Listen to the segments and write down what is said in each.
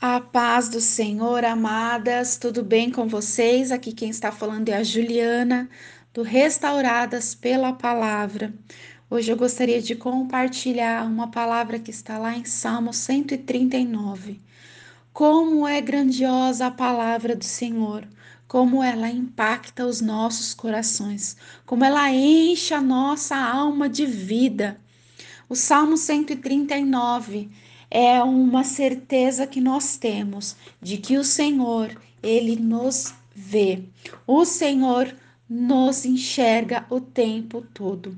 A paz do Senhor, amadas, tudo bem com vocês? Aqui quem está falando é a Juliana, do Restauradas pela Palavra. Hoje eu gostaria de compartilhar uma palavra que está lá em Salmo 139. Como é grandiosa a palavra do Senhor, como ela impacta os nossos corações, como ela enche a nossa alma de vida. O Salmo 139 é uma certeza que nós temos de que o Senhor, ele nos vê. O Senhor nos enxerga o tempo todo.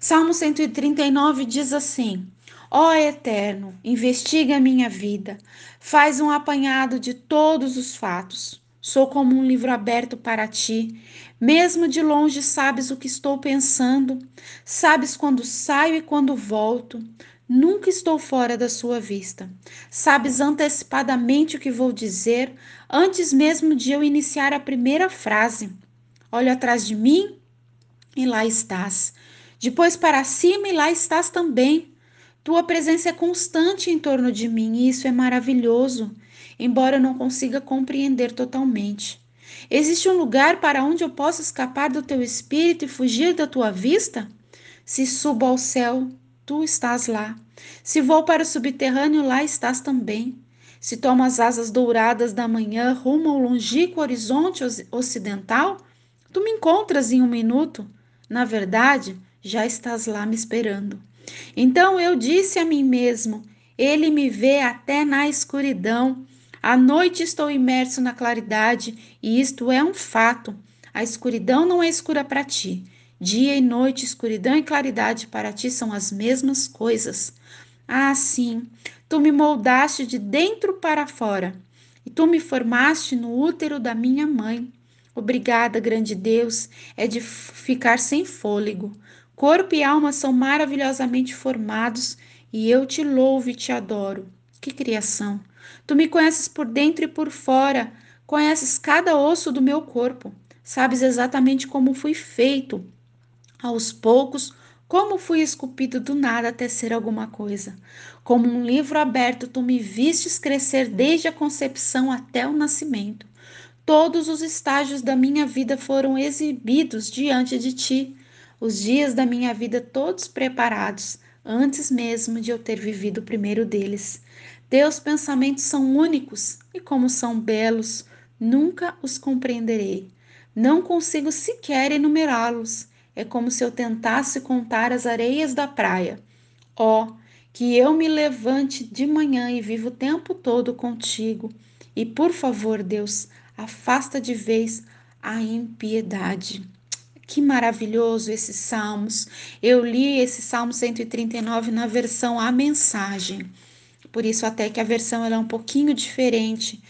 Salmo 139 diz assim: Ó Eterno, investiga a minha vida, faz um apanhado de todos os fatos. Sou como um livro aberto para ti. Mesmo de longe sabes o que estou pensando, sabes quando saio e quando volto. Nunca estou fora da sua vista. Sabes antecipadamente o que vou dizer antes mesmo de eu iniciar a primeira frase. Olho atrás de mim e lá estás. Depois para cima e lá estás também. Tua presença é constante em torno de mim e isso é maravilhoso, embora eu não consiga compreender totalmente. Existe um lugar para onde eu possa escapar do teu espírito e fugir da tua vista? Se subo ao céu, tu estás lá. Se vou para o subterrâneo, lá estás também. Se tomo as asas douradas da manhã rumo ao longínquo horizonte ocidental, tu me encontras em um minuto. Na verdade, já estás lá me esperando. Então eu disse a mim mesmo: Ele me vê até na escuridão. À noite estou imerso na claridade, e isto é um fato. A escuridão não é escura para ti. Dia e noite, escuridão e claridade para ti são as mesmas coisas. Ah, sim, tu me moldaste de dentro para fora, e tu me formaste no útero da minha mãe. Obrigada, grande Deus, é de ficar sem fôlego. Corpo e alma são maravilhosamente formados, e eu te louvo e te adoro. Que criação! Tu me conheces por dentro e por fora, conheces cada osso do meu corpo, sabes exatamente como fui feito aos poucos, como fui esculpido do nada até ser alguma coisa. Como um livro aberto, tu me vistes crescer desde a concepção até o nascimento. Todos os estágios da minha vida foram exibidos diante de ti, os dias da minha vida todos preparados, antes mesmo de eu ter vivido o primeiro deles. Teus pensamentos são únicos e, como são belos, nunca os compreenderei. Não consigo sequer enumerá-los. É como se eu tentasse contar as areias da praia. Ó, oh, que eu me levante de manhã e viva o tempo todo contigo. E por favor, Deus, afasta de vez a impiedade. Que maravilhoso esses salmos. Eu li esse Salmo 139 na versão A Mensagem. Por isso até que a versão é um pouquinho diferente,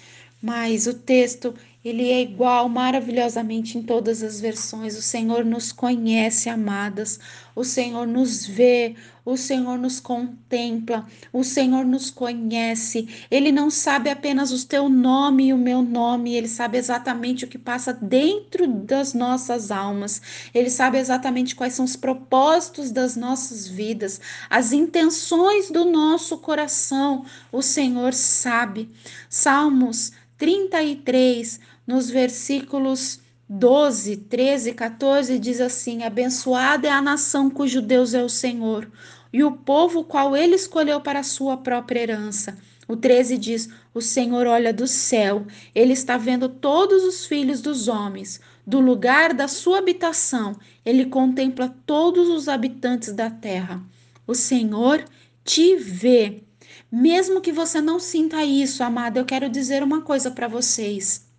mas o texto ele é igual maravilhosamente em todas as versões. O Senhor nos conhece, amadas. O Senhor nos vê, o Senhor nos contempla, o Senhor nos conhece. Ele não sabe apenas o teu nome e o meu nome, ele sabe exatamente o que passa dentro das nossas almas. Ele sabe exatamente quais são os propósitos das nossas vidas, as intenções do nosso coração. O Senhor sabe. Salmos 33 nos versículos 12, 13 e 14, diz assim: Abençoada é a nação cujo Deus é o Senhor, e o povo qual ele escolheu para a sua própria herança. O 13 diz: O Senhor olha do céu, ele está vendo todos os filhos dos homens. Do lugar da sua habitação, ele contempla todos os habitantes da terra. O Senhor te vê. Mesmo que você não sinta isso, amada, eu quero dizer uma coisa para vocês.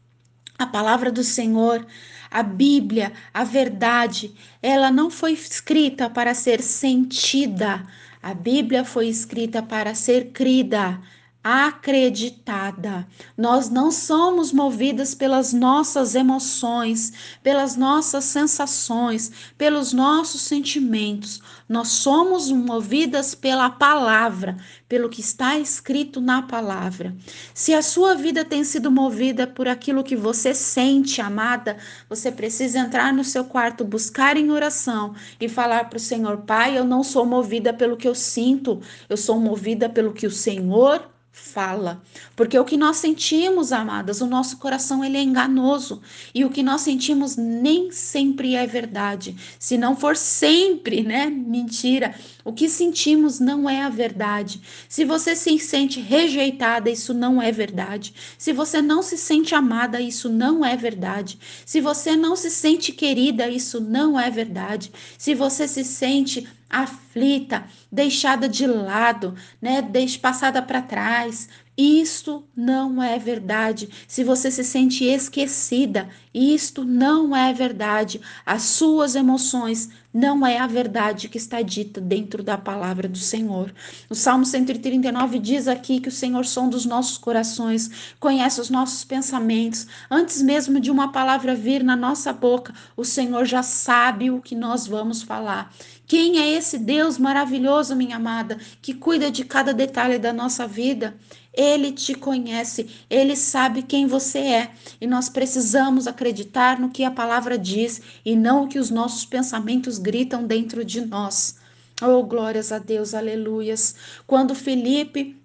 A palavra do Senhor, a Bíblia, a verdade, ela não foi escrita para ser sentida. A Bíblia foi escrita para ser crida acreditada. Nós não somos movidas pelas nossas emoções, pelas nossas sensações, pelos nossos sentimentos. Nós somos movidas pela palavra, pelo que está escrito na palavra. Se a sua vida tem sido movida por aquilo que você sente, amada, você precisa entrar no seu quarto, buscar em oração e falar para o Senhor: Pai, eu não sou movida pelo que eu sinto, eu sou movida pelo que o Senhor fala. Porque o que nós sentimos, amadas, o nosso coração ele é enganoso e o que nós sentimos nem sempre é verdade. Se não for sempre, né? Mentira. O que sentimos não é a verdade. Se você se sente rejeitada, isso não é verdade. Se você não se sente amada, isso não é verdade. Se você não se sente querida, isso não é verdade. Se você se sente aflita, deixada de lado, né, passada para trás. Isto não é verdade. Se você se sente esquecida, isto não é verdade. As suas emoções não é a verdade que está dita dentro da palavra do Senhor. O Salmo 139 diz aqui que o Senhor sonda os nossos corações, conhece os nossos pensamentos. Antes mesmo de uma palavra vir na nossa boca, o Senhor já sabe o que nós vamos falar. Quem é esse Deus maravilhoso, minha amada, que cuida de cada detalhe da nossa vida? Ele te conhece, ele sabe quem você é, e nós precisamos acreditar no que a palavra diz e não o que os nossos pensamentos gritam dentro de nós. Oh, glórias a Deus, aleluias. Quando Felipe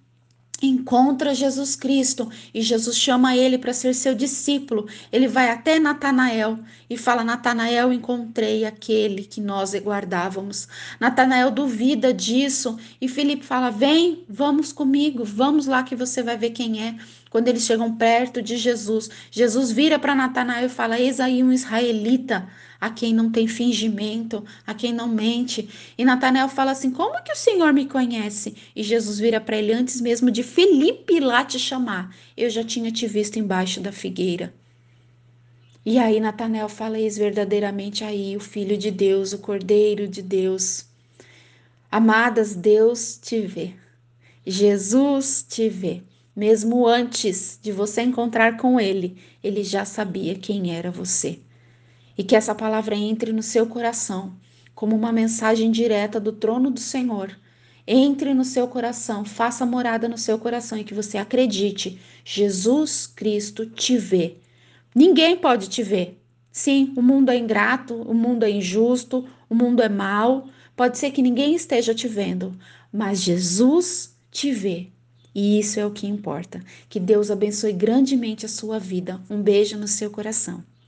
encontra Jesus Cristo e Jesus chama ele para ser seu discípulo. Ele vai até Natanael e fala: Natanael, encontrei aquele que nós guardávamos. Natanael duvida disso e Felipe fala: Vem, vamos comigo, vamos lá que você vai ver quem é. Quando eles chegam perto de Jesus, Jesus vira para Natanael e fala: Eis aí um israelita a quem não tem fingimento, a quem não mente. E Natanael fala assim: Como que o Senhor me conhece? E Jesus vira para ele antes mesmo de Felipe lá te chamar. Eu já tinha te visto embaixo da figueira. E aí Natanael fala: Eis verdadeiramente aí o Filho de Deus, o Cordeiro de Deus. Amadas, Deus te vê. Jesus te vê. Mesmo antes de você encontrar com ele, ele já sabia quem era você e que essa palavra entre no seu coração como uma mensagem direta do trono do Senhor. Entre no seu coração, faça morada no seu coração e que você acredite: Jesus Cristo te vê. Ninguém pode te ver. Sim, o mundo é ingrato, o mundo é injusto, o mundo é mau. Pode ser que ninguém esteja te vendo, mas Jesus te vê. E isso é o que importa. Que Deus abençoe grandemente a sua vida. Um beijo no seu coração.